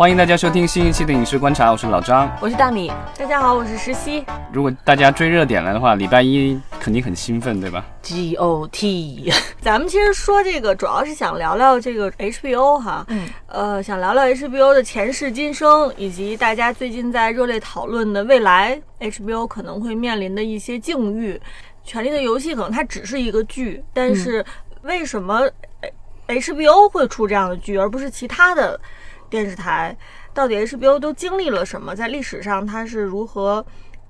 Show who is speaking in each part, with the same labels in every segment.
Speaker 1: 欢迎大家收听新一期的《影视观察》，我是老张，
Speaker 2: 我是大米。
Speaker 3: 大家好，我是石溪。
Speaker 1: 如果大家追热点了的话，礼拜一肯定很兴奋，对吧
Speaker 2: ？G O T，
Speaker 3: 咱们其实说这个，主要是想聊聊这个 HBO 哈，嗯，呃，想聊聊 HBO 的前世今生，以及大家最近在热烈讨论的未来 HBO 可能会面临的一些境遇。《权力的游戏》可能它只是一个剧，但是为什么 HBO 会出这样的剧，而不是其他的？电视台到底 HBO 都经历了什么？在历史上它是如何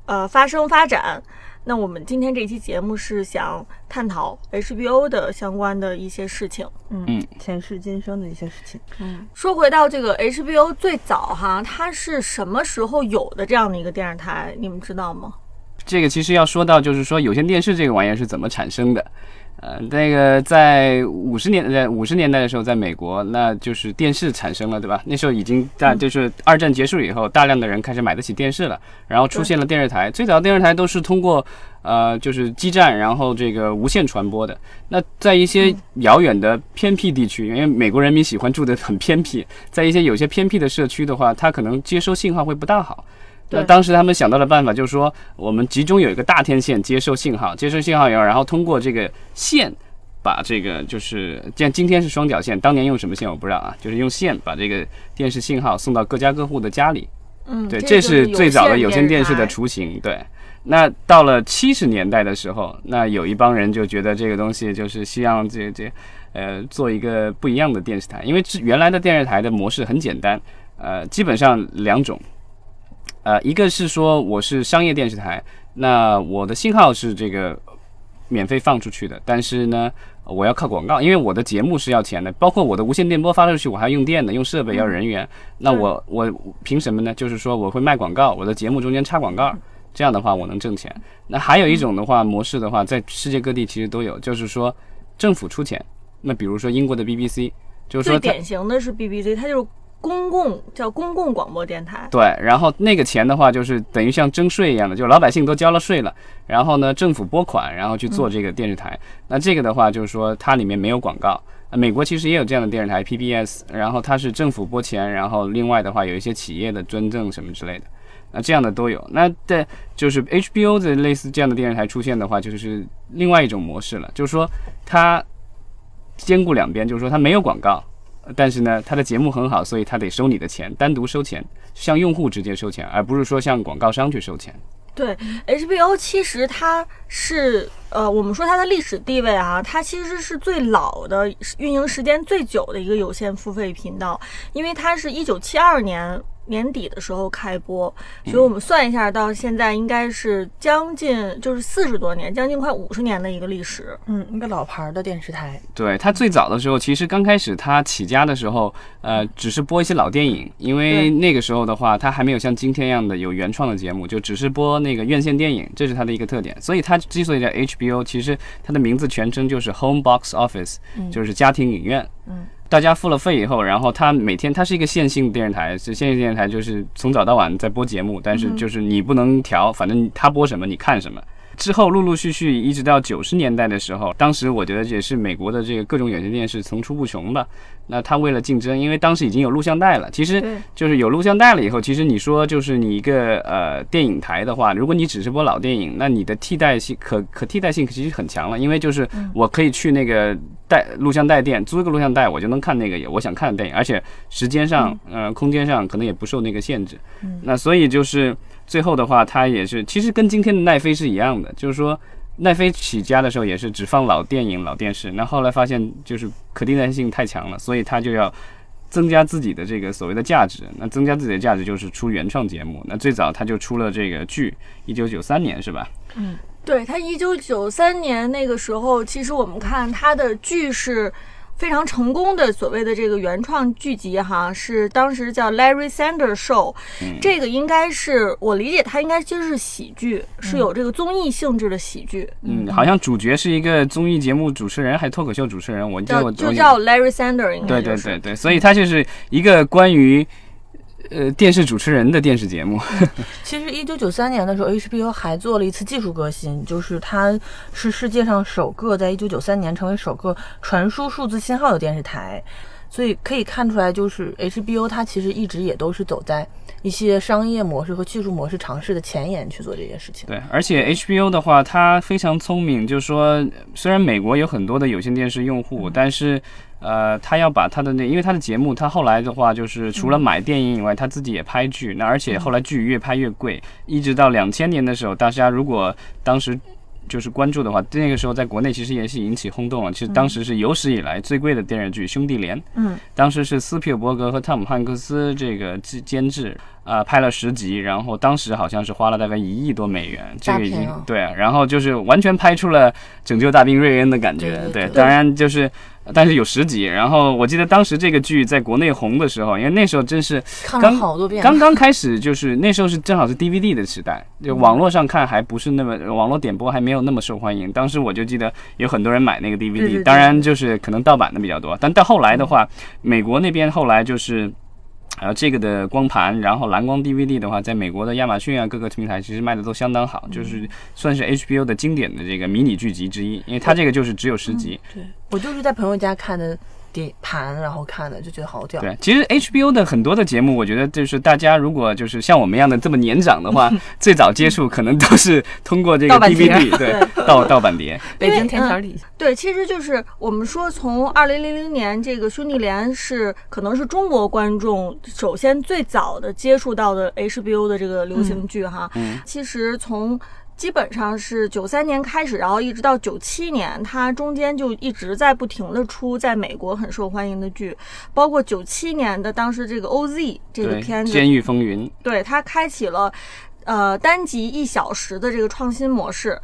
Speaker 3: 呃发生发展？那我们今天这期节目是想探讨 HBO 的相关的一些事情，
Speaker 2: 嗯，前世今生的一些事情。
Speaker 3: 嗯，说回到这个 HBO 最早哈，它是什么时候有的这样的一个电视台？你们知道吗？
Speaker 1: 这个其实要说到，就是说有线电视这个玩意儿是怎么产生的。呃，那个在五十年在五十年代的时候，在美国，那就是电视产生了，对吧？那时候已经大，就是二战结束以后，大量的人开始买得起电视了，然后出现了电视台。最早电视台都是通过呃，就是基站，然后这个无线传播的。那在一些遥远的偏僻地区，因为美国人民喜欢住的很偏僻，在一些有些偏僻的社区的话，它可能接收信号会不大好。那当时他们想到的办法就是说，我们集中有一个大天线接收信号，接收信号以后，然后通过这个线，把这个就是像今天是双绞线，当年用什么线我不知道啊，就是用线把这个电视信号送到各家各户的家里。
Speaker 3: 嗯，
Speaker 1: 对，这
Speaker 3: 是
Speaker 1: 最早的有线
Speaker 3: 电
Speaker 1: 视的雏形。对，那到了七十年代的时候，那有一帮人就觉得这个东西就是希望这这呃做一个不一样的电视台，因为原来的电视台的模式很简单，呃，基本上两种。呃，一个是说我是商业电视台，那我的信号是这个免费放出去的，但是呢，我要靠广告，因为我的节目是要钱的，包括我的无线电波发出去，我还要用电的，用设备要人员，那我我凭什么呢？就是说我会卖广告，我的节目中间插广告，这样的话我能挣钱。那还有一种的话模式的话，在世界各地其实都有，就是说政府出钱，那比如说英国的 BBC，就是说
Speaker 3: 最典型的是 BBC，它就是。公共叫公共广播电台，
Speaker 1: 对，然后那个钱的话，就是等于像征税一样的，就是老百姓都交了税了，然后呢，政府拨款，然后去做这个电视台。那这个的话，就是说它里面没有广告。美国其实也有这样的电视台 PBS，然后它是政府拨钱，然后另外的话有一些企业的捐赠什么之类的，那这样的都有。那在就是 HBO 的类似这样的电视台出现的话，就是另外一种模式了，就是说它兼顾两边，就是说它没有广告。但是呢，他的节目很好，所以他得收你的钱，单独收钱，向用户直接收钱，而不是说向广告商去收钱。
Speaker 3: 对，HBO 其实它是呃，我们说它的历史地位啊，它其实是最老的、运营时间最久的一个有线付费频道，因为它是一九七二年。年底的时候开播，所以我们算一下，到现在应该是将近就是四十多年，将近快五十年的一个历史。
Speaker 2: 嗯，一个老牌的电视台。
Speaker 1: 对，它最早的时候，其实刚开始它起家的时候，呃，只是播一些老电影，因为那个时候的话，它还没有像今天一样的有原创的节目，就只是播那个院线电影，这是它的一个特点。所以它之所以叫 HBO，其实它的名字全称就是 Home Box Office，就是家庭影院。嗯。大家付了费以后，然后他每天他是一个线性电视台，是线性电视台，就是从早到晚在播节目，但是就是你不能调，反正他播什么你看什么。之后陆陆续续一直到九十年代的时候，当时我觉得也是美国的这个各种有线电视层出不穷吧。那他为了竞争，因为当时已经有录像带了，其实就是有录像带了以后，其实你说就是你一个呃电影台的话，如果你只是播老电影，那你的替代性可可替代性其实很强了，因为就是我可以去那个带录像带店租一个录像带，我就能看那个我想看的电影，而且时间上呃空间上可能也不受那个限制。那所以就是。最后的话，它也是其实跟今天的奈飞是一样的，就是说奈飞起家的时候也是只放老电影、老电视，那后来发现就是可替代性太强了，所以它就要增加自己的这个所谓的价值。那增加自己的价值就是出原创节目。那最早它就出了这个剧，一九九三年是吧？
Speaker 3: 嗯，对，它一九九三年那个时候，其实我们看它的剧是。非常成功的所谓的这个原创剧集哈，是当时叫 Larry Sanders Show，这个应该是我理解它应该就是喜剧，是有这个综艺性质的喜剧。
Speaker 1: 嗯，好像主角是一个综艺节目主持人，还是脱口秀主持人？我
Speaker 3: 就就叫 Larry Sanders。
Speaker 1: 对对对对，所以它就是一个关于呃电视主持人的电视节目。
Speaker 2: 其实一九九三年的时候，HBO 还做了一次技术革新，就是它是世界上首个在一九九三年成为首个传输数字信号的电视台。所以可以看出来，就是 HBO 它其实一直也都是走在一些商业模式和技术模式尝试的前沿去做这些事情。
Speaker 1: 对，而且 HBO 的话，它非常聪明，就是说，虽然美国有很多的有线电视用户，但是，呃，他要把他的那，因为他的节目，他后来的话，就是除了买电影以外，他自己也拍剧。那而且后来剧越拍越贵，一直到两千年的时候，大家如果当时。就是关注的话，那个时候在国内其实也是引起轰动了。其实当时是有史以来最贵的电视剧《兄弟连》，
Speaker 2: 嗯，
Speaker 1: 当时是斯皮尔伯格和汤姆汉克斯这个监监制，啊，拍了十集，然后当时好像是花了大概一亿多美元，这个已经对，然后就是完全拍出了拯救大兵瑞恩的感觉，对，当然就是。但是有十集，然后我记得当时这个剧在国内红的时候，因为那时候真是
Speaker 2: 看了好多遍，
Speaker 1: 刚刚开始就是那时候是正好是 DVD 的时代，就网络上看还不是那么网络点播还没有那么受欢迎。当时我就记得有很多人买那个 DVD，当然就是可能盗版的比较多。但到后来的话，美国那边后来就是。还有这个的光盘，然后蓝光 DVD 的话，在美国的亚马逊啊各个平台其实卖的都相当好，就是算是 HBO 的经典的这个迷你剧集之一，因为它这个就是只有十集。
Speaker 2: 对我就是在朋友家看的。碟盘，然后看的就觉得好屌。
Speaker 1: 对，其实 HBO 的很多的节目，我觉得就是大家如果就是像我们一样的这么年长的话，最早接触可能都是通过这个 DVD，对，盗盗版碟。
Speaker 2: 北京天桥底下。
Speaker 3: 对，其实就是我们说，从二零零零年这个兄弟连是可能是中国观众首先最早的接触到的 HBO 的这个流行剧哈。嗯。其实从基本上是九三年开始，然后一直到九七年，它中间就一直在不停的出在美国很受欢迎的剧，包括九七年的当时这个 OZ 这个片子《
Speaker 1: 监狱风云》，
Speaker 3: 对它开启了呃单集一小时的这个创新模式。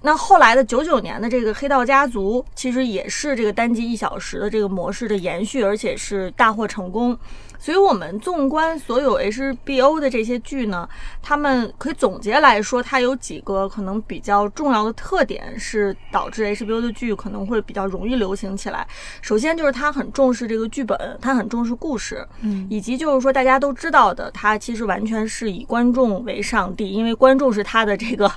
Speaker 3: 那后来的九九年的这个《黑道家族》，其实也是这个单集一小时的这个模式的延续，而且是大获成功。所以，我们纵观所有 HBO 的这些剧呢，他们可以总结来说，它有几个可能比较重要的特点，是导致 HBO 的剧可能会比较容易流行起来。首先就是它很重视这个剧本，它很重视故事，
Speaker 2: 嗯，
Speaker 3: 以及就是说大家都知道的，它其实完全是以观众为上帝，因为观众是他的这个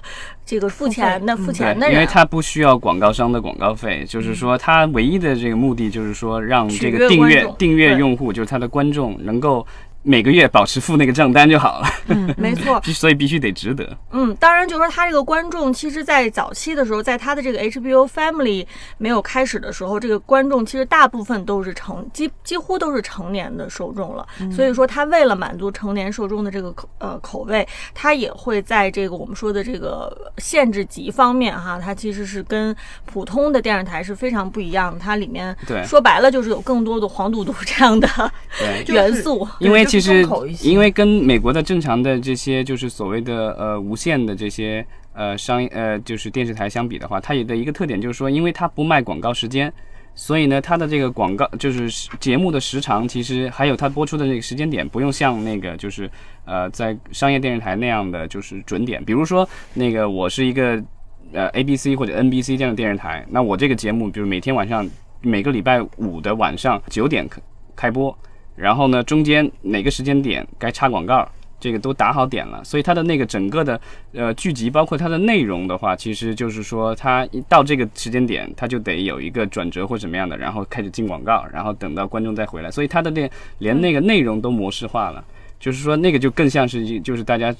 Speaker 3: 这个付钱的付钱的人，
Speaker 1: 因为他不需要广告商的广告费，就是说他唯一的这个目的就是说让这个订阅订阅用户就是他的观众。能够。每个月保持付那个账单就好了。
Speaker 3: 嗯，没错，
Speaker 1: 所以必须得值得。
Speaker 3: 嗯，当然，就是说他这个观众，其实，在早期的时候，在他的这个 HBO Family 没有开始的时候，这个观众其实大部分都是成几几乎都是成年的受众了。所以说，他为了满足成年受众的这个口呃口味，他也会在这个我们说的这个限制级方面哈，它其实是跟普通的电视台是非常不一样
Speaker 1: 其实，因为跟美国的正常的这些就是所谓的呃无线的这些呃商呃就是电视台相比的话，它有的一个特点就是说，因为它不卖广告时间，所以呢，它的这个广告就是节目的时长，其实还有它播出的那个时间点，不用像那个就是呃在商业电视台那样的就是准点。比如说那个我是一个呃 ABC 或者 NBC 这样的电视台，那我这个节目，比如每天晚上每个礼拜五的晚上九点开播。然后呢，中间哪个时间点该插广告，这个都打好点了。所以它的那个整个的呃剧集，包括它的内容的话，其实就是说，它一到这个时间点，它就得有一个转折或怎么样的，然后开始进广告，然后等到观众再回来。所以它的那连那个内容都模式化了，就是说那个就更像是就是大家。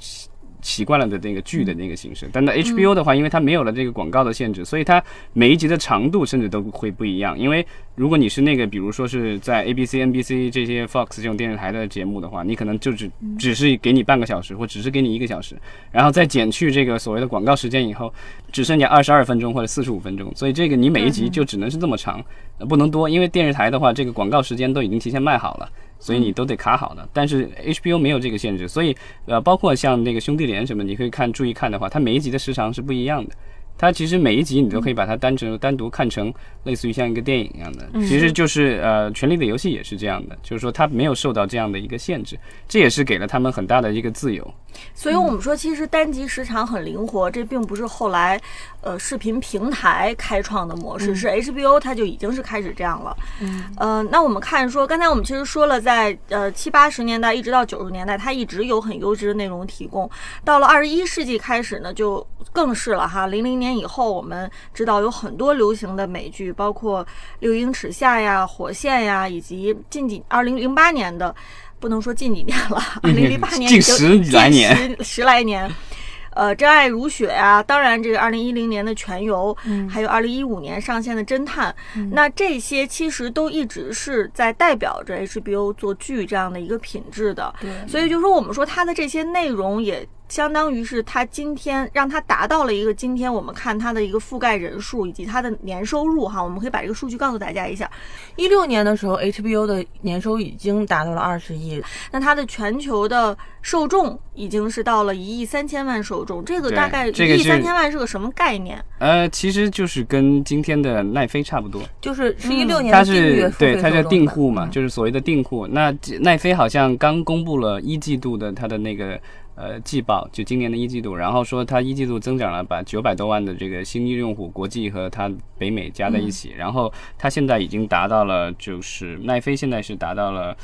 Speaker 1: 习惯了的那个剧的那个形式，但那 HBO 的话，因为它没有了这个广告的限制，所以它每一集的长度甚至都会不一样。因为如果你是那个，比如说是在 ABC、NBC 这些 Fox 这种电视台的节目的话，你可能就只只是给你半个小时，或只是给你一个小时，然后再减去这个所谓的广告时间以后，只剩下二十二分钟或者四十五分钟。所以这个你每一集就只能是这么长，不能多，因为电视台的话，这个广告时间都已经提前卖好了。所以你都得卡好的，但是 HBO 没有这个限制，所以呃，包括像那个兄弟连什么，你可以看注意看的话，它每一集的时长是不一样的。它其实每一集你都可以把它单成单独看成类似于像一个电影一样的，其实就是呃，《权力的游戏》也是这样的，就是说它没有受到这样的一个限制，这也是给了他们很大的一个自由。
Speaker 3: 所以我们说，其实单集时长很灵活，这并不是后来呃视频平台开创的模式，是 HBO 它就已经是开始这样了。嗯，呃，那我们看说，刚才我们其实说了，在呃七八十年代一直到九十年代，它一直有很优质的内容提供，到了二十一世纪开始呢，就更是了哈。零零年以后，我们知道有很多流行的美剧，包括《六英尺下》呀、《火线》呀，以及近几二零零八年的，不能说近几年了，二零零八年
Speaker 1: 近十来年，
Speaker 3: 十十来年。呃，真爱如雪啊，当然这个二零一零年的全游，还有二零一五年上线的侦探，那这些其实都一直是在代表着 HBO 做剧这样的一个品质的。
Speaker 2: 对，
Speaker 3: 所以就说我们说它的这些内容也。相当于是它今天让它达到了一个今天我们看它的一个覆盖人数以及它的年收入哈，我们可以把这个数据告诉大家一下。
Speaker 2: 一六年的时候，HBO 的年收已经达到了二十亿，
Speaker 3: 那它的全球的受众已经是到了一亿三千万受众，这个大概一亿三千万是个什么概念？
Speaker 1: 呃，其实就是跟今天的奈飞差不多，
Speaker 2: 就是是一六年
Speaker 1: 它是对它叫订户嘛，就是所谓的订户。那奈飞好像刚公布了一季度的它的那个。呃，季报就今年的一季度，然后说它一季度增长了把九百多万的这个新用用户，国际和它北美加在一起，然后它现在已经达到了，就是奈飞现在是达到了，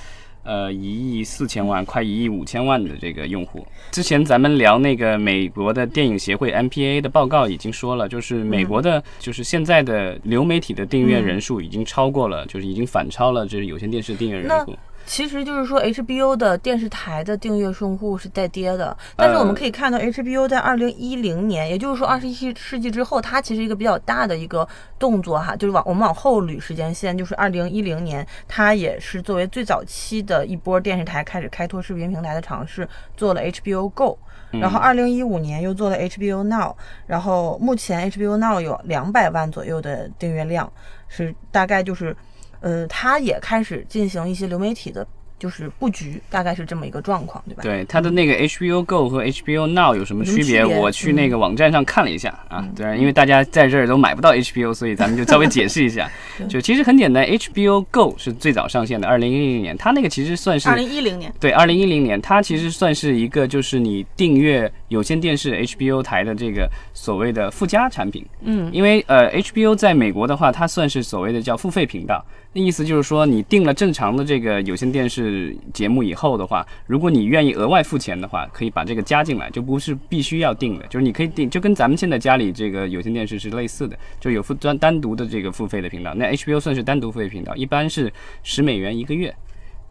Speaker 1: 呃一亿四千万，快一亿五千万的这个用户。之前咱们聊那个美国的电影协会 MPA 的报告已经说了，就是美国的，就是现在的流媒体的订阅人数已经超过了，就是已经反超了就是有线电视订阅人数。
Speaker 2: 其实就是说，HBO 的电视台的订阅用户是在跌的，但是我们可以看到，HBO 在二零一零年，也就是说二十一世纪之后，它其实一个比较大的一个动作哈，就是往我们往后捋时间线，就是二零一零年，它也是作为最早期的一波电视台开始开拓视频平台的尝试，做了 HBO Go，然后二零一五年又做了 HBO Now，然后目前 HBO Now 有两百万左右的订阅量，是大概就是。呃，他也开始进行一些流媒体的。就是布局大概是这么一个状况，对吧？
Speaker 1: 对，它的那个 HBO Go 和 HBO Now 有什么区别？我去那个网站上看了一下啊，对，因为大家在这儿都买不到 HBO，所以咱们就稍微解释一下。就其实很简单，HBO Go 是最早上线的，二零一零年，它那个其实算是
Speaker 3: 二零一零年，
Speaker 1: 对，二零一零年，它其实算是一个就是你订阅有线电视 HBO 台的这个所谓的附加产品。
Speaker 2: 嗯，
Speaker 1: 因为呃 HBO 在美国的话，它算是所谓的叫付费频道。那意思就是说，你订了正常的这个有线电视节目以后的话，如果你愿意额外付钱的话，可以把这个加进来，就不是必须要订的，就是你可以订，就跟咱们现在家里这个有线电视是类似的，就有付单单独的这个付费的频道。那 HBO 算是单独付费频道，一般是十美元一个月。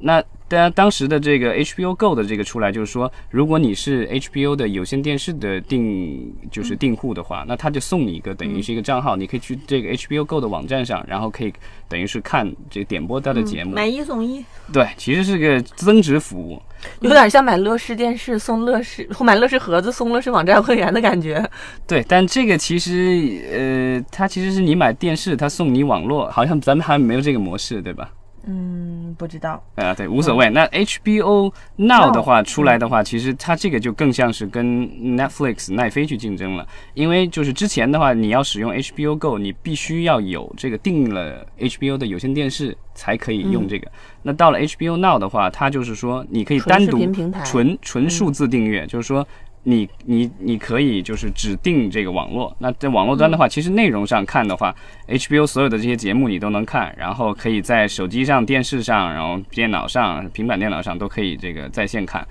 Speaker 1: 那大家当时的这个 HBO Go 的这个出来，就是说，如果你是 HBO 的有线电视的订就是订户的话，那他就送你一个等于是一个账号，你可以去这个 HBO Go 的网站上，然后可以等于是看这个点播他的节目，
Speaker 3: 买一送一。
Speaker 1: 对，其实是个增值服务，
Speaker 2: 有点像买乐视电视送乐视，或买乐视盒子送乐视网站会员的感觉。
Speaker 1: 对，但这个其实呃，它其实是你买电视，它送你网络，好像咱们还没有这个模式，对吧？
Speaker 2: 嗯，不知道。
Speaker 1: 呃，对，无所谓。那 HBO Now 的话出来的话，其实它这个就更像是跟 Netflix 奈飞去竞争了。因为就是之前的话，你要使用 HBO Go，你必须要有这个订了 HBO 的有线电视才可以用这个。那到了 HBO Now 的话，它就是说你可以单独纯纯数字订阅，就是说。你你你可以就是指定这个网络，那在网络端的话，其实内容上看的话，HBO 所有的这些节目你都能看，然后可以在手机上、电视上，然后电脑上、平板电脑上都可以这个在线看，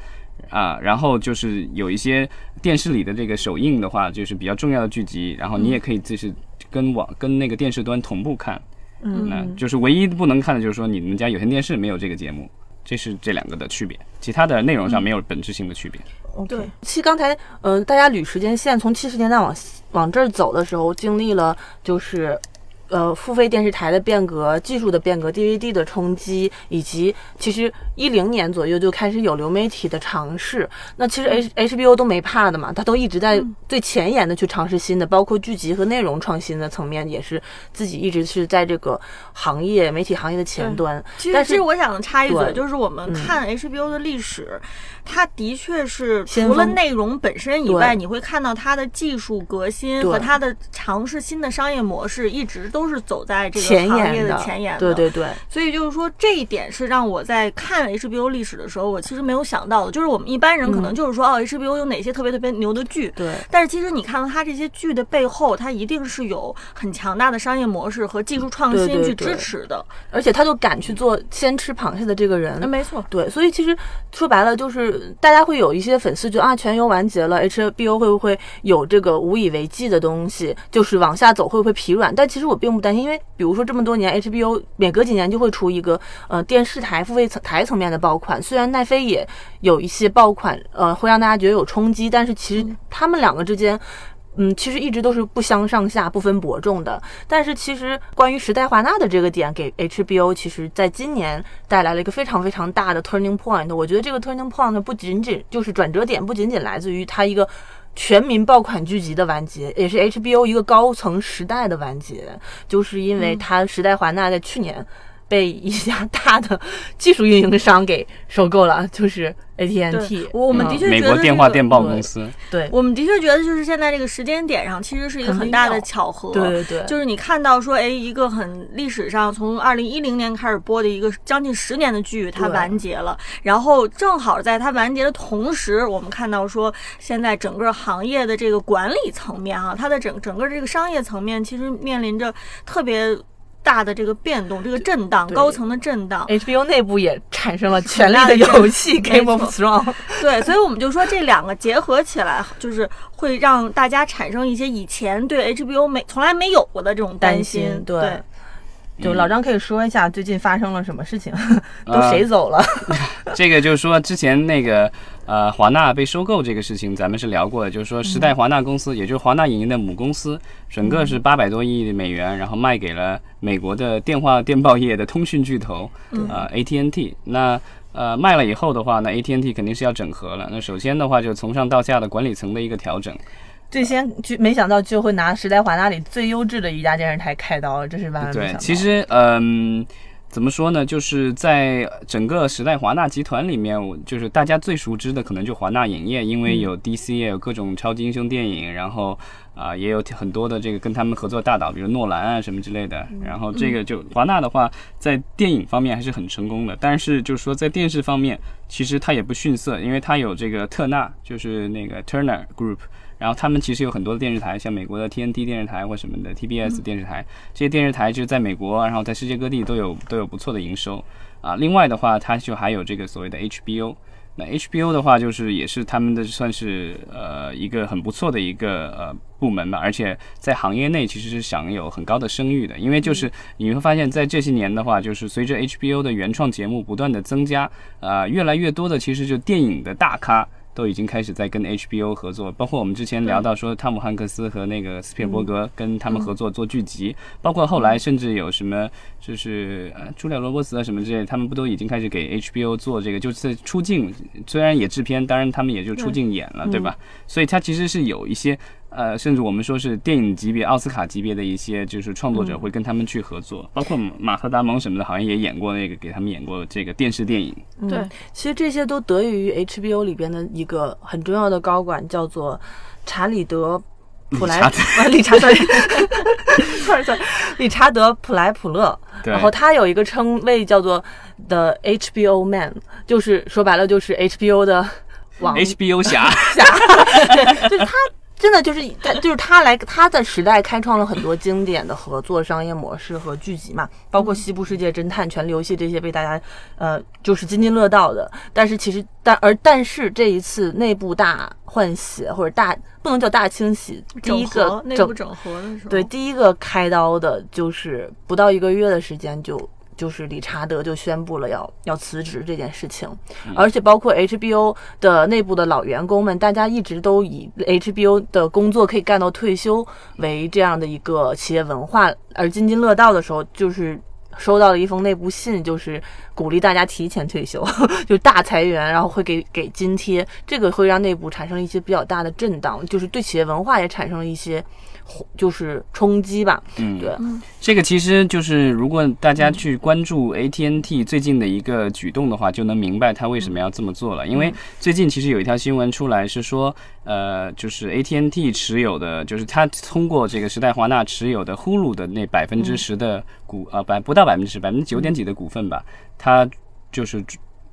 Speaker 1: 啊，然后就是有一些电视里的这个首映的话，就是比较重要的剧集，然后你也可以就是跟网跟那个电视端同步看，
Speaker 2: 嗯，
Speaker 1: 那就是唯一不能看的就是说你们家有线电视没有这个节目。这是这两个的区别，其他的内容上没有本质性的区别。
Speaker 2: 对，其实刚才，呃，大家捋时间线，从七十年代往往这儿走的时候，经历了就是呃，付费电视台的变革、技术的变革、DVD 的冲击，以及其实一零年左右就开始有流媒体的尝试。那其实 H HBO 都没怕的嘛，他都一直在最前沿的去尝试新的，包括剧集和内容创新的层面，也是自己一直是在这个行业媒体行业的前端。
Speaker 3: 其实，其实我想插一嘴，就是我们看 HBO 的历史，它的确是除了内容本身以外，你会看到它的技术革新和它的尝试新的商业模式，一直都。都是走在这个行业的前沿的，
Speaker 2: 对对对。
Speaker 3: 所以就是说，这一点是让我在看 HBO 历史的时候，我其实没有想到的。就是我们一般人可能就是说，哦，HBO 有哪些特别特别牛的剧，
Speaker 2: 对。
Speaker 3: 但是其实你看到它这些剧的背后，它一定是有很强大的商业模式和技术创新去支持的。
Speaker 2: 而且他就敢去做先吃螃蟹的这个人，
Speaker 3: 没错。
Speaker 2: 对，所以其实说白了，就是大家会有一些粉丝觉得啊，全游完结了，HBO 会不会有这个无以为继的东西，就是往下走会不会疲软？但其实我并。并不担心，因为比如说这么多年，HBO 每隔几年就会出一个呃电视台付费层台层面的爆款。虽然奈飞也有一些爆款，呃，会让大家觉得有冲击，但是其实他们两个之间，嗯，其实一直都是不相上下、不分伯仲的。但是其实关于时代华纳的这个点，给 HBO 其实在今年带来了一个非常非常大的 turning point。我觉得这个 turning point 不仅仅就是转折点，不仅仅来自于它一个。全民爆款剧集的完结，也是 HBO 一个高层时代的完结，就是因为它时代华纳在去年被一家大的技术运营商给收购了，就是。AT&T，
Speaker 3: 我们的确觉得
Speaker 1: 美国电话电报公司，
Speaker 2: 对
Speaker 3: 我们的确觉得就是现在这个时间点上，其实是一个很大的巧合。
Speaker 2: 对对对，
Speaker 3: 就是你看到说，哎，一个很历史上从二零一零年开始播的一个将近十年的剧，它完结了，然后正好在它完结的同时，我们看到说，现在整个行业的这个管理层面啊，它的整整个这个商业层面，其实面临着特别。大的这个变动，这个震荡，高层的震荡
Speaker 2: ，HBO 内部也产生了权力的 游戏 Game of Thrones。
Speaker 3: 对，所以我们就说这两个结合起来，就是会让大家产生一些以前对 HBO 没从来没有过的这种
Speaker 2: 担
Speaker 3: 心。
Speaker 2: 对，就老张可以说一下最近发生了什么事情，都谁走了？
Speaker 1: 这个就是说之前那个。呃，华纳被收购这个事情，咱们是聊过的，就是说时代华纳公司，也就是华纳影音的母公司，整个是八百多亿美元，然后卖给了美国的电话电报业的通讯巨头，呃，AT&T。那呃卖了以后的话，那 AT&T 肯定是要整合了。那首先的话，就从上到下的管理层的一个调整。
Speaker 2: 最先就没想到就会拿时代华纳里最优质的一家电视台开刀，这是万万没想
Speaker 1: 到。对，其实嗯。怎么说呢？就是在整个时代华纳集团里面，我就是大家最熟知的，可能就华纳影业，因为有 DC，也有各种超级英雄电影，然后啊，也有很多的这个跟他们合作大导，比如诺兰啊什么之类的。然后这个就华纳的话，在电影方面还是很成功的，但是就是说在电视方面，其实它也不逊色，因为它有这个特纳，就是那个 Turner Group。然后他们其实有很多的电视台，像美国的 TNT 电视台或什么的 TBS 电视台，这些电视台就是在美国，然后在世界各地都有都有不错的营收啊。另外的话，它就还有这个所谓的 HBO，那 HBO 的话就是也是他们的算是呃一个很不错的一个呃部门吧，而且在行业内其实是享有很高的声誉的，因为就是你会发现在这些年的话，就是随着 HBO 的原创节目不断的增加，啊，越来越多的其实就电影的大咖。都已经开始在跟 HBO 合作，包括我们之前聊到说汤姆汉克斯和那个斯皮尔伯格跟他们合作做剧集，包括后来甚至有什么就是呃朱莉亚罗伯茨啊什么之类，他们不都已经开始给 HBO 做这个，就是出镜，虽然也制片，当然他们也就出镜演了，对吧？所以他其实是有一些。呃，甚至我们说是电影级别、奥斯卡级别的一些就是创作者会跟他们去合作，包括马特·达蒙什么的，好像也演过那个给他们演过这个电视电影。
Speaker 3: 对，
Speaker 2: 其实这些都得益于 HBO 里边的一个很重要的高管，叫做查理德·普莱理查德，理查德·普莱普勒。然后他有一个称谓叫做 The HBO Man，就是说白了就是 HBO 的网
Speaker 1: HBO 侠
Speaker 2: 侠，就是他。真的就是他，就是他来他的时代开创了很多经典的合作商业模式和剧集嘛，包括《西部世界侦探》《权力游戏》这些被大家呃就是津津乐道的。但是其实但而但是这一次内部大换血或者大不能叫大清洗，第一个
Speaker 3: 内部整合的时候，
Speaker 2: 对第一个开刀的就是不到一个月的时间就就是理查德就宣布了要要辞职这件事情，而且包括 HBO 的内部的老员工们，大家一直都以 HBO 的工作可以干到退休为这样的一个企业文化，而津津乐道的时候，就是收到了一封内部信，就是鼓励大家提前退休，就大裁员，然后会给给津贴，这个会让内部产生一些比较大的震荡，就是对企业文化也产生了一些。就是冲击吧，
Speaker 1: 嗯，
Speaker 2: 对，
Speaker 1: 这个其实就是如果大家去关注 AT&T 最近的一个举动的话，就能明白他为什么要这么做了。因为最近其实有一条新闻出来是说，呃，就是 AT&T 持有的，就是他通过这个时代华纳持有的 Hulu 的那百分之十的股，呃，百不到百分之十，百分之九点几的股份吧，他就是。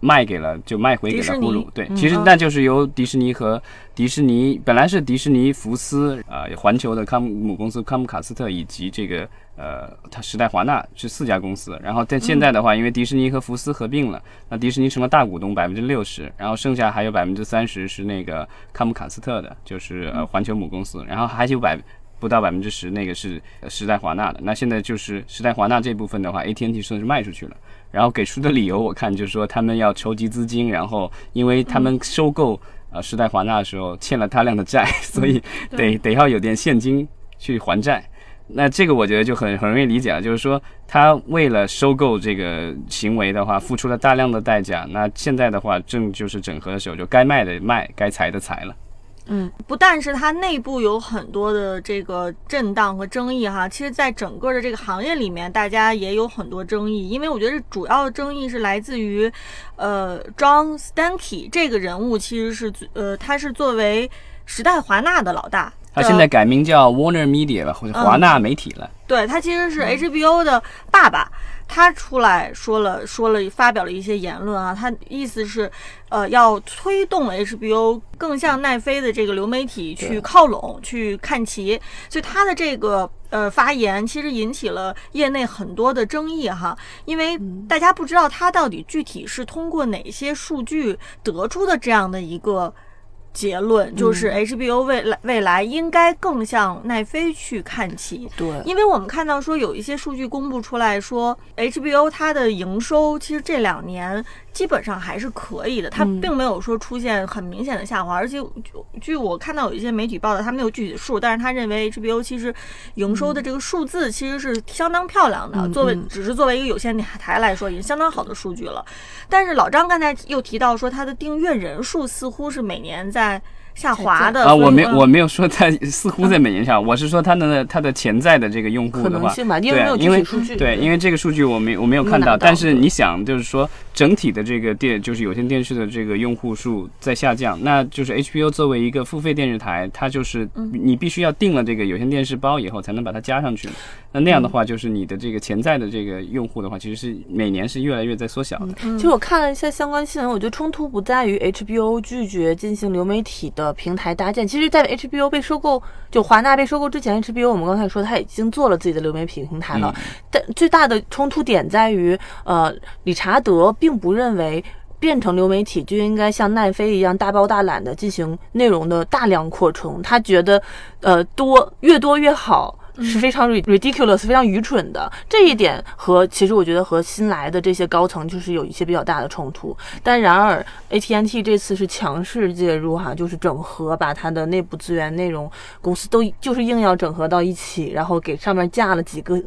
Speaker 1: 卖给了，就卖回给了呼噜。对，其实那就是由迪士尼和迪士尼本来是迪士尼、福斯啊、环球的康母公司康姆卡斯特以及这个呃，它时代华纳是四家公司。然后但现在的话，因为迪士尼和福斯合并了，那迪士尼成了大股东百分之六十，然后剩下还有百分之三十是那个康姆卡斯特的，就是呃环球母公司，然后还有百不到百分之十那个是时代华纳的。那现在就是时代华纳这部分的话，AT&T 算是卖出去了。然后给出的理由，我看就是说他们要筹集资金，然后因为他们收购呃时代华纳的时候欠了大量的债，所以得得要有点现金去还债。那这个我觉得就很很容易理解了，就是说他为了收购这个行为的话，付出了大量的代价。那现在的话，正就是整合的时候，就该卖的卖，该裁的裁了。
Speaker 3: 嗯，不但是它内部有很多的这个震荡和争议哈，其实在整个的这个行业里面，大家也有很多争议。因为我觉得主要的争议是来自于，呃，John Stankey 这个人物其实是呃，他是作为时代华纳的老大，
Speaker 1: 他现在改名叫 Warner Media 了，或者华纳媒体了。
Speaker 3: 对他其实是 HBO 的爸爸。他出来说了，说了，发表了一些言论啊，他意思是，呃，要推动 HBO 更向奈飞的这个流媒体去靠拢，去看齐。所以他的这个呃发言，其实引起了业内很多的争议哈，因为大家不知道他到底具体是通过哪些数据得出的这样的一个。结论就是 HBO 未来未来应该更向奈飞去看齐。
Speaker 2: 对，
Speaker 3: 因为我们看到说有一些数据公布出来说，HBO 它的营收其实这两年。基本上还是可以的，它并没有说出现很明显的下滑，而且据我看到有一些媒体报道，他没有具体的数，但是他认为 HBO 其实营收的这个数字其实是相当漂亮的，作为只是作为一个有线台来说，已经相当好的数据了。但是老张刚才又提到说，它的订阅人数似乎是每年在。下滑的
Speaker 1: 啊，我没我没有说它似乎在每年下，我是说它的它的潜在的这个用户的话，对，因为对，因为这个数据我没我没有看到，但是你想就是说整体的这个电就是有线电视的这个用户数在下降，那就是 HBO 作为一个付费电视台，它就是你必须要订了这个有线电视包以后才能把它加上去，那那样的话就是你的这个潜在的这个用户的话，其实是每年是越来越在缩小的。
Speaker 2: 其实我看了一下相关新闻，我觉得冲突不在于 HBO 拒绝进行流媒体的。平台搭建，其实，在 HBO 被收购，就华纳被收购之前，HBO 我们刚才说，他已经做了自己的流媒体平台了。但最大的冲突点在于，呃，理查德并不认为变成流媒体就应该像奈飞一样大包大揽的进行内容的大量扩充。他觉得，呃，多越多越好。是非常 ridiculous，非常愚蠢的这一点和其实我觉得和新来的这些高层就是有一些比较大的冲突。但然而，AT&T 这次是强势介入哈，就是整合，把它的内部资源、内容公司都就是硬要整合到一起，然后给上面架了几个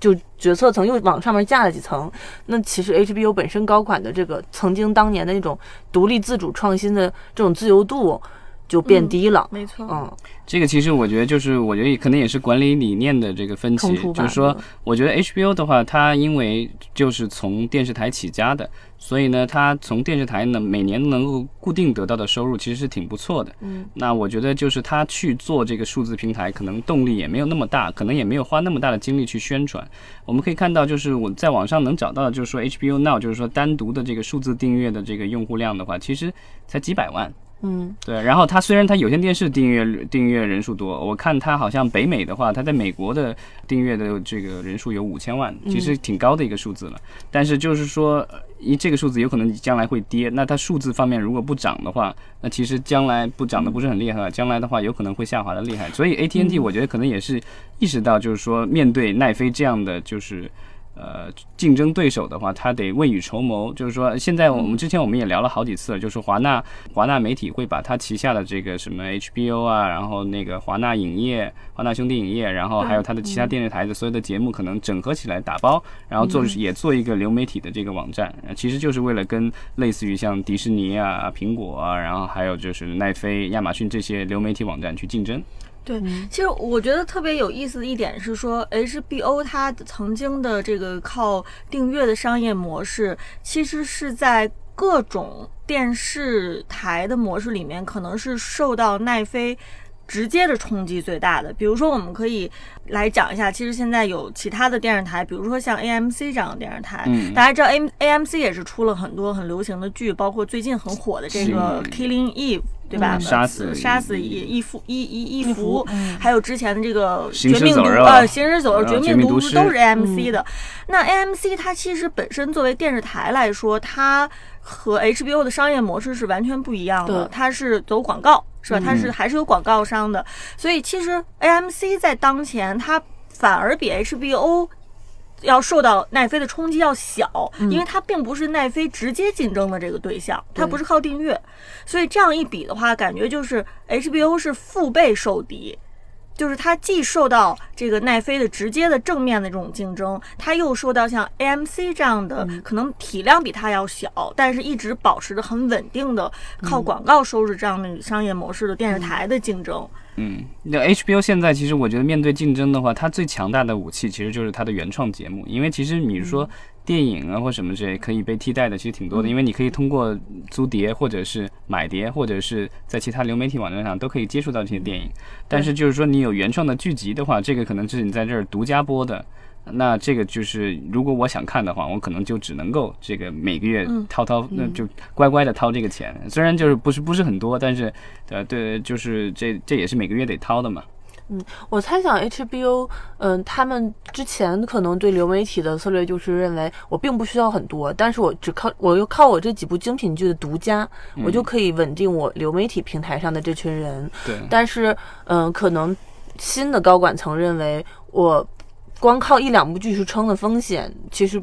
Speaker 2: 就决策层，又往上面架了几层。那其实 HBO 本身高管的这个曾经当年的那种独立自主创新的这种自由度。就变低了，
Speaker 3: 没错。
Speaker 2: 嗯，
Speaker 1: 这个其实我觉得就是，我觉得可能也是管理理念的这个分歧。就是说，我觉得 HBO 的话，它因为就是从电视台起家的，所以呢，它从电视台呢每年能够固定得到的收入其实是挺不错的。
Speaker 2: 嗯，
Speaker 1: 那我觉得就是它去做这个数字平台，可能动力也没有那么大，可能也没有花那么大的精力去宣传。我们可以看到，就是我在网上能找到的，就是说 HBO Now，就是说单独的这个数字订阅的这个用户量的话，其实才几百万。
Speaker 2: 嗯，
Speaker 1: 对，然后它虽然它有线电视订阅订阅人数多，我看它好像北美的话，它在美国的订阅的这个人数有五千万，其实挺高的一个数字了。但是就是说，一这个数字有可能将来会跌，那它数字方面如果不涨的话，那其实将来不涨的不是很厉害，将来的话有可能会下滑的厉害。所以 AT&T 我觉得可能也是意识到，就是说面对奈飞这样的就是。呃，竞争对手的话，他得未雨绸缪。就是说，现在我们之前我们也聊了好几次了，就是华纳华纳媒体会把他旗下的这个什么 HBO 啊，然后那个华纳影业、华纳兄弟影业，然后还有他的其他电视台的所有的节目，可能整合起来打包，然后做也做一个流媒体的这个网站，其实就是为了跟类似于像迪士尼啊、苹果啊，然后还有就是奈飞、亚马逊这些流媒体网站去竞争。
Speaker 3: 对，其实我觉得特别有意思的一点是说，HBO 它曾经的这个靠订阅的商业模式，其实是在各种电视台的模式里面，可能是受到奈飞直接的冲击最大的。比如说，我们可以来讲一下，其实现在有其他的电视台，比如说像 AMC 这样的电视台，大家知道 A AMC 也是出了很多很流行的剧，包括最近很火的这个 Killing Eve。对吧？
Speaker 1: 杀死
Speaker 3: 杀死一一夫一一一夫，还有之前的这个
Speaker 1: 绝
Speaker 3: 命毒
Speaker 1: 呃
Speaker 3: 行尸走肉绝命毒师都是 AMC 的。那 AMC 它其实本身作为电视台来说，它和 HBO 的商业模式是完全不一样的。它是走广告，是吧？它是还是有广告商的。所以其实 AMC 在当前，它反而比 HBO。要受到奈飞的冲击要小，因为它并不是奈飞直接竞争的这个对象，它不是靠订阅，所以这样一比的话，感觉就是 HBO 是腹背受敌，就是它既受到这个奈飞的直接的正面的这种竞争，它又受到像 AMC 这样的可能体量比它要小，但是一直保持着很稳定的靠广告收入这样的商业模式的电视台的竞争。
Speaker 1: 嗯，那 HBO 现在其实我觉得面对竞争的话，它最强大的武器其实就是它的原创节目。因为其实你说电影啊或什么之类可以被替代的，其实挺多的。因为你可以通过租碟或者是买碟，或者是在其他流媒体网站上都可以接触到这些电影。但是就是说你有原创的剧集的话，这个可能是你在这儿独家播的。那这个就是，如果我想看的话，我可能就只能够这个每个月掏掏，那就乖乖的掏这个钱。虽然就是不是不是很多，但是，呃，对，就是这这也是每个月得掏的嘛。
Speaker 2: 嗯，我猜想 HBO，嗯，他们之前可能对流媒体的策略就是认为我并不需要很多，但是我只靠我又靠我这几部精品剧的独家，我就可以稳定我流媒体平台上的这群人。
Speaker 1: 对。
Speaker 2: 但是，嗯，可能新的高管层认为我。光靠一两部剧去撑的风险，其实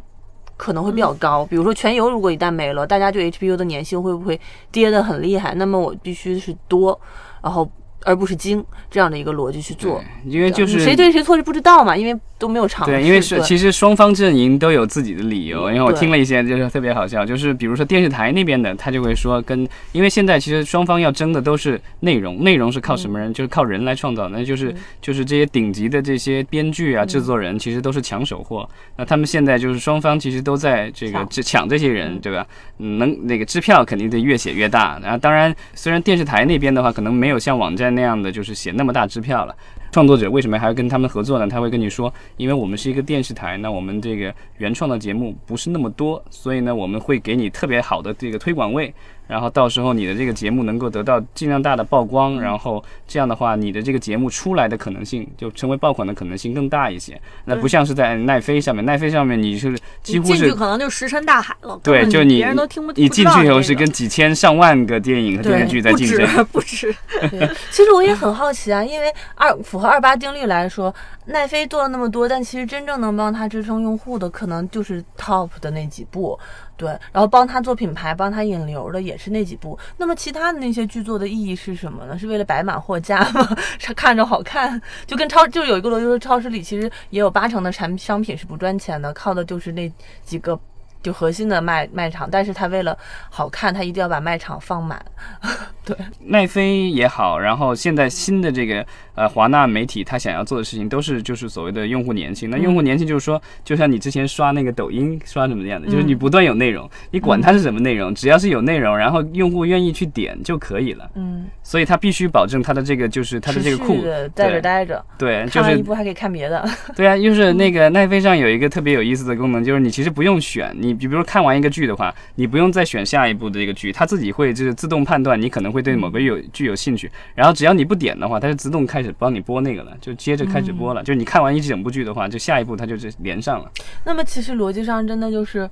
Speaker 2: 可能会比较高。比如说《全游》，如果一旦没了，大家对 HBO 的粘性会不会跌得很厉害？那么我必须是多，然后。而不是精这样的一个逻辑去做，
Speaker 1: 因为就是
Speaker 2: 谁对谁错是不知道嘛，因为都没有尝试。
Speaker 1: 对，因为是其实双方阵营都有自己的理由。因为我听了一些，就是特别好笑，就是比如说电视台那边的，他就会说跟，因为现在其实双方要争的都是内容，内容是靠什么人？就是靠人来创造，那就是就是这些顶级的这些编剧啊、制作人，其实都是抢手货。那他们现在就是双方其实都在这个抢这些人，对吧？能那个支票肯定得越写越大。然后当然，虽然电视台那边的话，可能没有像网站。那样的就是写那么大支票了，创作者为什么还要跟他们合作呢？他会跟你说，因为我们是一个电视台，那我们这个原创的节目不是那么多，所以呢，我们会给你特别好的这个推广位。然后到时候你的这个节目能够得到尽量大的曝光，然后这样的话，你的这个节目出来的可能性就成为爆款的可能性更大一些。那不像是在奈飞上面，奈飞上面你是几乎是
Speaker 3: 可能就石沉大海了。
Speaker 1: 对，就
Speaker 3: 你别人都听不
Speaker 1: 你进去以后是跟几千上万个电影和电视剧在竞争，
Speaker 3: 不止。
Speaker 2: 其实我也很好奇啊，因为二符合二八定律来说，奈飞做了那么多，但其实真正能帮他支撑用户的，可能就是 top 的那几部。对，然后帮他做品牌、帮他引流的也是那几部。那么其他的那些剧作的意义是什么呢？是为了摆满货架吗？是看着好看？就跟超，就有一个逻辑说，超市里其实也有八成的产商品是不赚钱的，靠的就是那几个。就核心的卖卖场，但是他为了好看，他一定要把卖场放满。对，
Speaker 1: 奈飞也好，然后现在新的这个呃华纳媒体，他想要做的事情都是就是所谓的用户粘性。那用户粘性就是说，就像你之前刷那个抖音刷什么样的，就是你不断有内容，你管它是什么内容，只要是有内容，然后用户愿意去点就可以了。嗯，所以他必须保证他的这个就是他的这个库
Speaker 2: 在这待着。
Speaker 1: 对，就是
Speaker 2: 一部还可以看别的。
Speaker 1: 对啊，就是那个奈飞上有一个特别有意思的功能，就是你其实不用选你。比如说看完一个剧的话，你不用再选下一部的这个剧，它自己会就是自动判断你可能会对某个有剧有兴趣，然后只要你不点的话，它就自动开始帮你播那个了，就接着开始播了。就是你看完一整部剧的话，就下一步它就是连上了。
Speaker 2: 那么其实逻辑上真的就是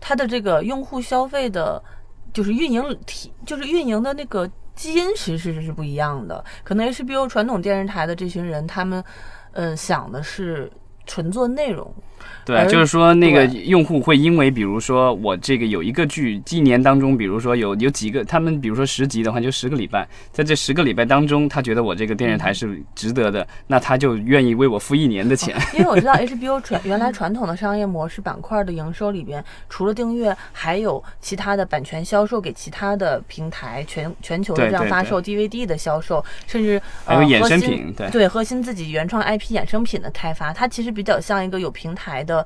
Speaker 2: 它的这个用户消费的，就是运营体，就是运营的那个基因其实是不一样的。可能 HBO 传统电视台的这群人，他们嗯想的是纯做内容。
Speaker 1: 对，就是说那个用户会因为，比如说我这个有一个剧，一年当中，比如说有有几个，他们比如说十集的话，就十个礼拜，在这十个礼拜当中，他觉得我这个电视台是值得的，那他就愿意为我付一年的钱。
Speaker 2: 因为我知道 HBO 传原来传统的商业模式板块的营收里边，除了订阅，还有其他的版权销售给其他的平台，全全球的这样发售 DVD 的销售，甚至
Speaker 1: 还有衍生品，
Speaker 2: 对。
Speaker 1: 对，
Speaker 2: 核心自己原创 IP 衍生品的开发，它其实比较像一个有平台的。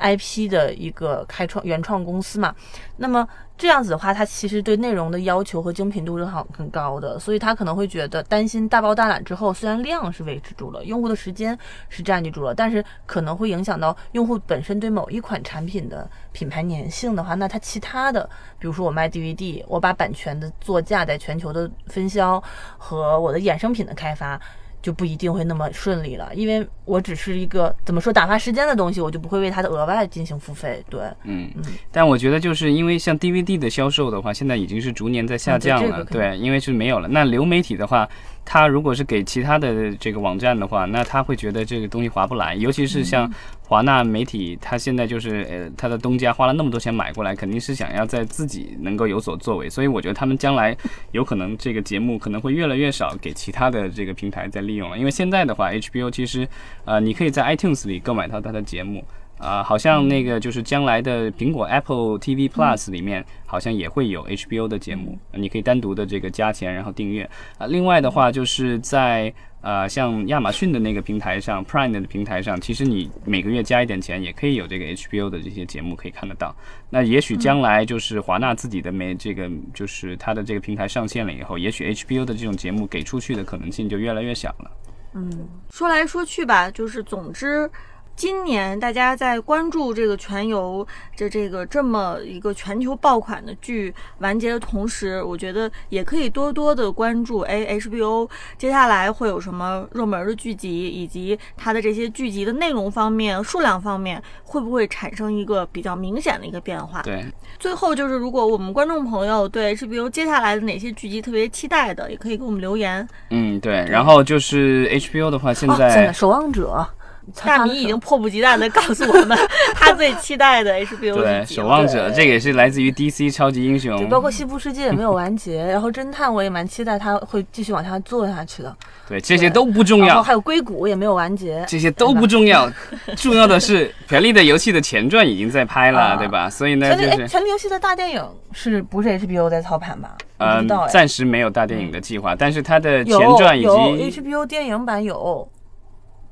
Speaker 2: IP 的一个开创原创公司嘛，那么这样子的话，它其实对内容的要求和精品度是很很高的，所以他可能会觉得担心大包大揽之后，虽然量是维持住了，用户的时间是占据住了，但是可能会影响到用户本身对某一款产品的品牌粘性的话，那它其他的，比如说我卖 DVD，我把版权的作价在全球的分销和我的衍生品的开发。就不一定会那么顺利了，因为我只是一个怎么说打发时间的东西，我就不会为它的额外进行付费。对，
Speaker 1: 嗯嗯。但我觉得就是因为像 DVD 的销售的话，现在已经是逐年在下降了。对，因为是没有了。那流媒体的话。他如果是给其他的这个网站的话，那他会觉得这个东西划不来，尤其是像华纳媒体，他现在就是呃，他的东家花了那么多钱买过来，肯定是想要在自己能够有所作为，所以我觉得他们将来有可能这个节目可能会越来越少给其他的这个平台在利用了，因为现在的话，HBO 其实呃，你可以在 iTunes 里购买到它的节目。啊，好像那个就是将来的苹果 Apple TV Plus 里面，好像也会有 HBO 的节目，你可以单独的这个加钱然后订阅啊。另外的话，就是在呃像亚马逊的那个平台上，Prime 的平台上，其实你每个月加一点钱，也可以有这个 HBO 的这些节目可以看得到。那也许将来就是华纳自己的没这个，就是它的这个平台上线了以后，也许 HBO 的这种节目给出去的可能性就越来越小了。
Speaker 3: 嗯，说来说去吧，就是总之。今年大家在关注这个全游的这个这么一个全球爆款的剧完结的同时，我觉得也可以多多的关注，哎，HBO 接下来会有什么热门的剧集，以及它的这些剧集的内容方面、数量方面会不会产生一个比较明显的一个变化？
Speaker 1: 对。
Speaker 3: 最后就是，如果我们观众朋友对 HBO 接下来的哪些剧集特别期待的，也可以给我们留言。
Speaker 1: 嗯，对。然后就是 HBO 的话，现在《
Speaker 2: 守望者》。
Speaker 3: 大米已经迫不及待的告诉我们，他最期待的 HBO
Speaker 1: 对守望者，这个也是来自于 DC 超级英雄，
Speaker 2: 包括西部世界也没有完结，然后侦探我也蛮期待他会继续往下做下去的。
Speaker 1: 对，这些都不重要。
Speaker 2: 还有硅谷也没有完结，
Speaker 1: 这些都不重要，重要的是《权力的游戏》的前传已经在拍了，对吧？所以呢，就是《
Speaker 2: 权力游戏》的大电影是不是 HBO 在操盘吧？
Speaker 1: 嗯，暂时没有大电影的计划，但是它的前传以及
Speaker 2: HBO 电影版有。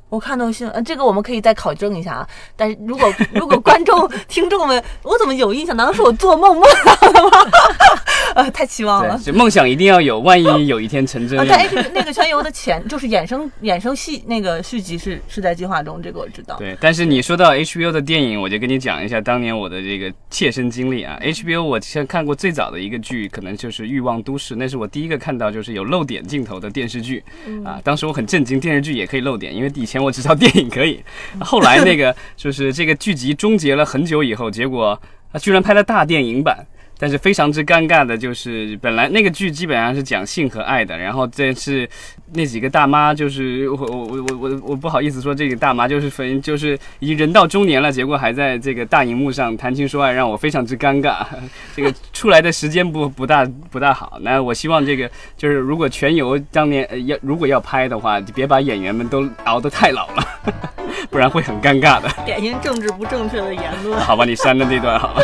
Speaker 2: 我看到新闻，这个我们可以再考证一下啊。但是如果如果观众 听众们，我怎么有印象？难道是我做梦梦到的吗？呃，太期望了。
Speaker 1: 梦想一定要有，万一有一天成真。
Speaker 2: 在那个全游的前，就是衍生衍生戏那个续集是是在计划中，这个我知道。
Speaker 1: 对，但是你说到 HBO 的电影，我就跟你讲一下当年我的这个切身经历啊。HBO 我先看过最早的一个剧，可能就是《欲望都市》，那是我第一个看到就是有露点镜头的电视剧啊。当时我很震惊，电视剧也可以露点，因为以前。我只知道电影可以，后来那个就是这个剧集终结了很久以后，结果他居然拍了大电影版。但是非常之尴尬的就是，本来那个剧基本上是讲性和爱的，然后这是那几个大妈，就是我我我我我我不好意思说这个大妈就是分就是已经人到中年了，结果还在这个大荧幕上谈情说爱，让我非常之尴尬。这个出来的时间不不大不大好。那我希望这个就是如果全游当年要如果要拍的话，别把演员们都熬得太老了，不然会很尴尬的。
Speaker 3: 典型政治不正确的言论。
Speaker 1: 好吧，你删了那段好了。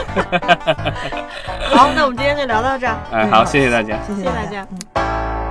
Speaker 3: 好那我们今天就聊到这儿。
Speaker 1: 哎好谢谢大家。
Speaker 2: 谢谢
Speaker 3: 大家。